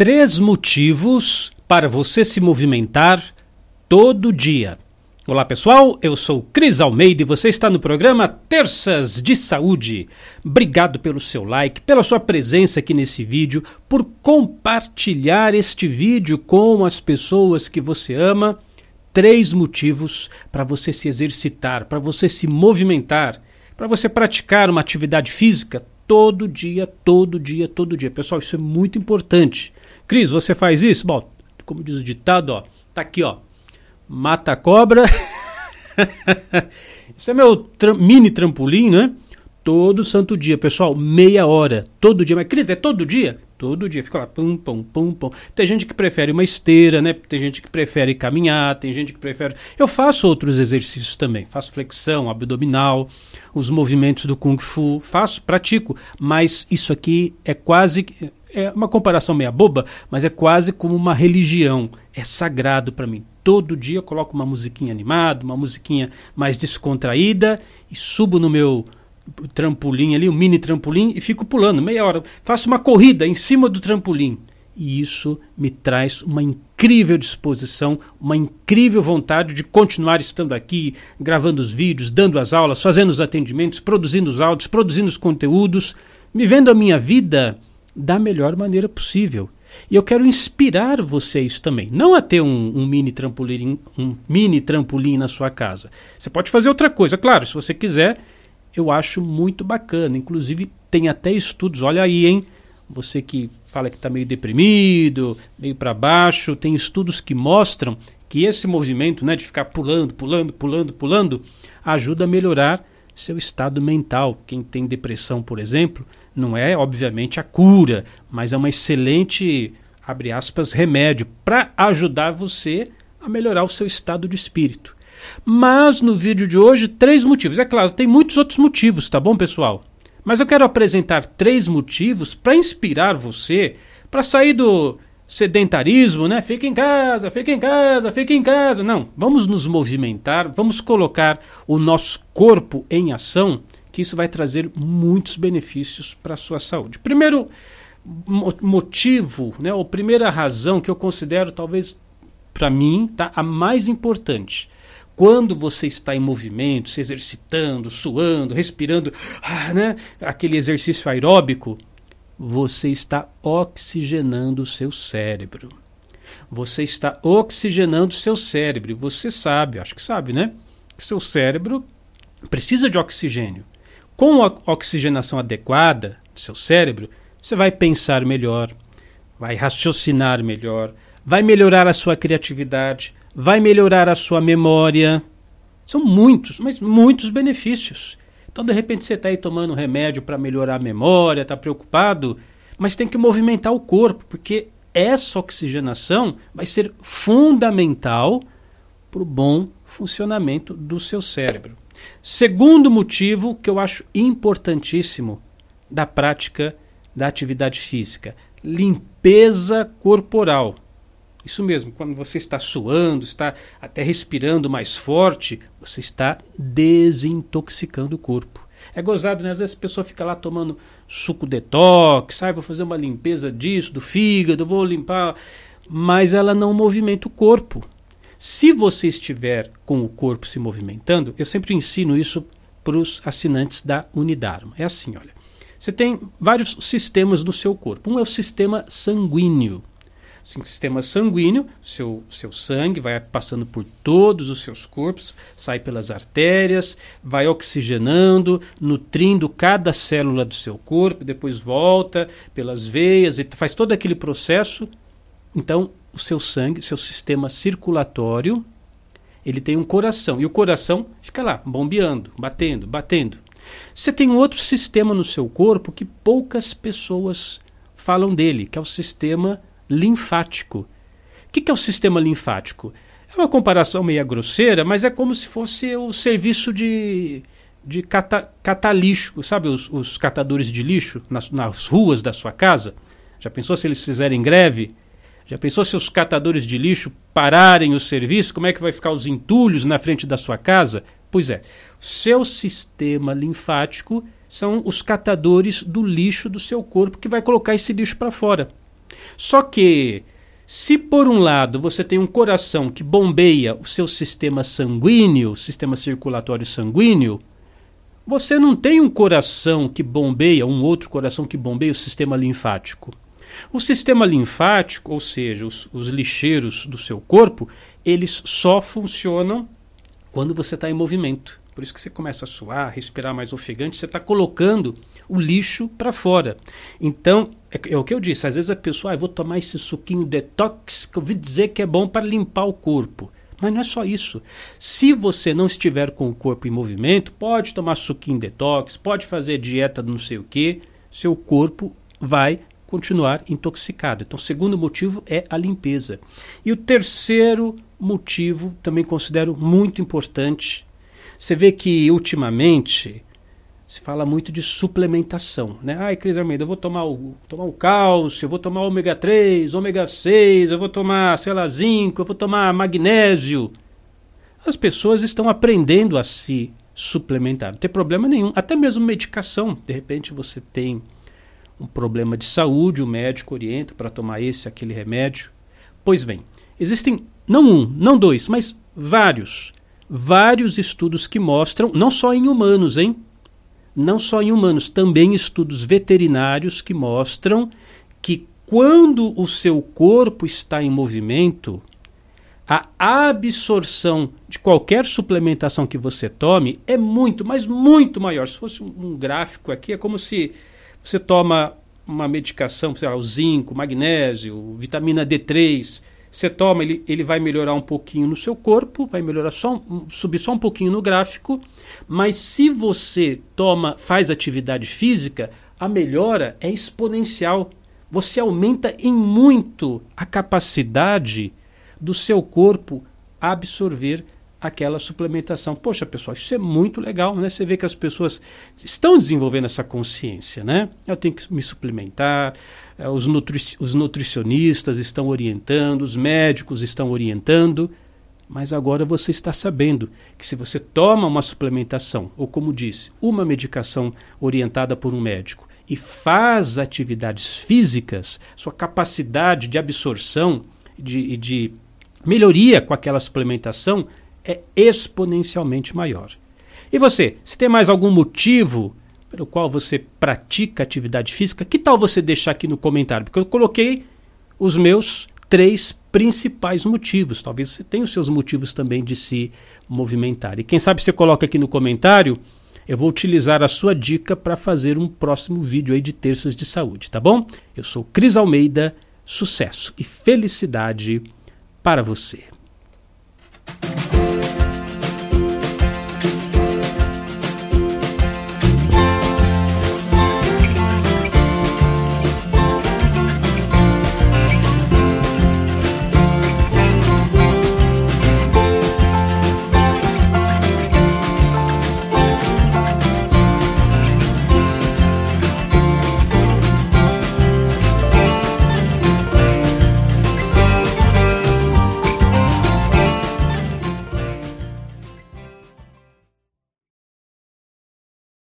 Três motivos para você se movimentar todo dia. Olá pessoal, eu sou Cris Almeida e você está no programa Terças de Saúde. Obrigado pelo seu like, pela sua presença aqui nesse vídeo, por compartilhar este vídeo com as pessoas que você ama. Três motivos para você se exercitar, para você se movimentar, para você praticar uma atividade física todo dia, todo dia, todo dia. Pessoal, isso é muito importante. Cris, você faz isso? Bom, como diz o ditado, ó, tá aqui, ó. Mata a cobra. isso é meu tra mini trampolim, né? Todo santo dia, pessoal, meia hora, todo dia. Mas Cris, é todo dia? Todo dia, fica lá, pum, pum, pum, pum. Tem gente que prefere uma esteira, né? Tem gente que prefere caminhar, tem gente que prefere. Eu faço outros exercícios também. Faço flexão, abdominal, os movimentos do Kung Fu. Faço, pratico. Mas isso aqui é quase é uma comparação meia boba, mas é quase como uma religião. É sagrado para mim. Todo dia eu coloco uma musiquinha animada, uma musiquinha mais descontraída e subo no meu trampolim ali, um mini trampolim, e fico pulando meia hora. Faço uma corrida em cima do trampolim. E isso me traz uma incrível disposição, uma incrível vontade de continuar estando aqui, gravando os vídeos, dando as aulas, fazendo os atendimentos, produzindo os áudios, produzindo os conteúdos, vivendo a minha vida da melhor maneira possível. E eu quero inspirar vocês também, não a ter um, um, mini trampolim, um mini trampolim na sua casa. Você pode fazer outra coisa, claro, se você quiser, eu acho muito bacana. Inclusive tem até estudos, olha aí, hein? Você que fala que está meio deprimido, meio para baixo, tem estudos que mostram que esse movimento, né, de ficar pulando, pulando, pulando, pulando, ajuda a melhorar seu estado mental. Quem tem depressão, por exemplo, não é, obviamente, a cura, mas é uma excelente, abre aspas, remédio para ajudar você a melhorar o seu estado de espírito. Mas no vídeo de hoje, três motivos. É claro, tem muitos outros motivos, tá bom, pessoal? Mas eu quero apresentar três motivos para inspirar você para sair do sedentarismo, né? Fica em casa, fica em casa, fica em casa. Não, vamos nos movimentar, vamos colocar o nosso corpo em ação que isso vai trazer muitos benefícios para a sua saúde. Primeiro motivo, né, ou primeira razão que eu considero talvez para mim tá, a mais importante. Quando você está em movimento, se exercitando, suando, respirando, ah, né, aquele exercício aeróbico, você está oxigenando o seu cérebro. Você está oxigenando o seu cérebro. Você sabe, acho que sabe, né? Que seu cérebro precisa de oxigênio. Com a oxigenação adequada do seu cérebro, você vai pensar melhor, vai raciocinar melhor, vai melhorar a sua criatividade, vai melhorar a sua memória. São muitos, mas muitos benefícios. Então, de repente, você está aí tomando remédio para melhorar a memória, está preocupado, mas tem que movimentar o corpo, porque essa oxigenação vai ser fundamental para o bom funcionamento do seu cérebro. Segundo motivo que eu acho importantíssimo da prática da atividade física: limpeza corporal. Isso mesmo, quando você está suando, está até respirando mais forte, você está desintoxicando o corpo. É gozado, né? Às vezes a pessoa fica lá tomando suco detox, sai, vou fazer uma limpeza disso, do fígado, vou limpar, mas ela não movimenta o corpo. Se você estiver com o corpo se movimentando, eu sempre ensino isso para os assinantes da Unidarma. É assim, olha. Você tem vários sistemas no seu corpo. Um é o sistema sanguíneo. O sistema sanguíneo, seu, seu sangue vai passando por todos os seus corpos, sai pelas artérias, vai oxigenando, nutrindo cada célula do seu corpo, depois volta pelas veias e faz todo aquele processo. Então, o seu sangue, seu sistema circulatório, ele tem um coração. E o coração fica lá, bombeando, batendo, batendo. Você tem um outro sistema no seu corpo que poucas pessoas falam dele, que é o sistema linfático. O que, é o sistema linfático? É uma comparação meio grosseira, mas é como se fosse o serviço de, de cata, catalixo, sabe os, os catadores de lixo nas, nas ruas da sua casa? Já pensou se eles fizerem greve? Já pensou se os catadores de lixo pararem o serviço? Como é que vai ficar os entulhos na frente da sua casa? Pois é, seu sistema linfático são os catadores do lixo do seu corpo que vai colocar esse lixo para fora. Só que se por um lado você tem um coração que bombeia o seu sistema sanguíneo, sistema circulatório sanguíneo, você não tem um coração que bombeia, um outro coração que bombeia o sistema linfático. O sistema linfático, ou seja, os, os lixeiros do seu corpo, eles só funcionam quando você está em movimento. Por isso que você começa a suar, respirar mais ofegante, você está colocando o lixo para fora. Então, é, é, o que eu disse, às vezes a pessoa, ah, vou tomar esse suquinho detox, que eu ouvi dizer que é bom para limpar o corpo. Mas não é só isso. Se você não estiver com o corpo em movimento, pode tomar suquinho detox, pode fazer dieta não sei o que, seu corpo vai continuar intoxicado. Então, o segundo motivo é a limpeza. E o terceiro motivo, também considero muito importante, você vê que ultimamente se fala muito de suplementação, né? Ai, Cris Almeida, eu vou tomar o, tomar o cálcio, eu vou tomar ômega 3, ômega 6, eu vou tomar, sei lá, zinco, eu vou tomar magnésio. As pessoas estão aprendendo a se suplementar, não tem problema nenhum. Até mesmo medicação, de repente você tem um problema de saúde, o médico orienta para tomar esse, aquele remédio. Pois bem, existem não um, não dois, mas vários, vários estudos que mostram, não só em humanos, hein? Não só em humanos, também estudos veterinários que mostram que quando o seu corpo está em movimento, a absorção de qualquer suplementação que você tome é muito, mas muito maior. Se fosse um gráfico aqui, é como se você toma uma medicação, sei lá, o zinco, magnésio, vitamina D3, você toma, ele, ele vai melhorar um pouquinho no seu corpo, vai melhorar só, subir só um pouquinho no gráfico, mas se você toma, faz atividade física, a melhora é exponencial. Você aumenta em muito a capacidade do seu corpo absorver aquela suplementação. Poxa, pessoal, isso é muito legal, né? Você vê que as pessoas estão desenvolvendo essa consciência, né? Eu tenho que me suplementar, eh, os, nutri os nutricionistas estão orientando, os médicos estão orientando, mas agora você está sabendo que se você toma uma suplementação, ou como disse, uma medicação orientada por um médico, e faz atividades físicas, sua capacidade de absorção e de, de melhoria com aquela suplementação é exponencialmente maior. E você, se tem mais algum motivo pelo qual você pratica atividade física, que tal você deixar aqui no comentário? Porque eu coloquei os meus três principais motivos. Talvez você tenha os seus motivos também de se movimentar. E quem sabe você coloca aqui no comentário, eu vou utilizar a sua dica para fazer um próximo vídeo aí de terças de saúde, tá bom? Eu sou Cris Almeida, sucesso e felicidade para você.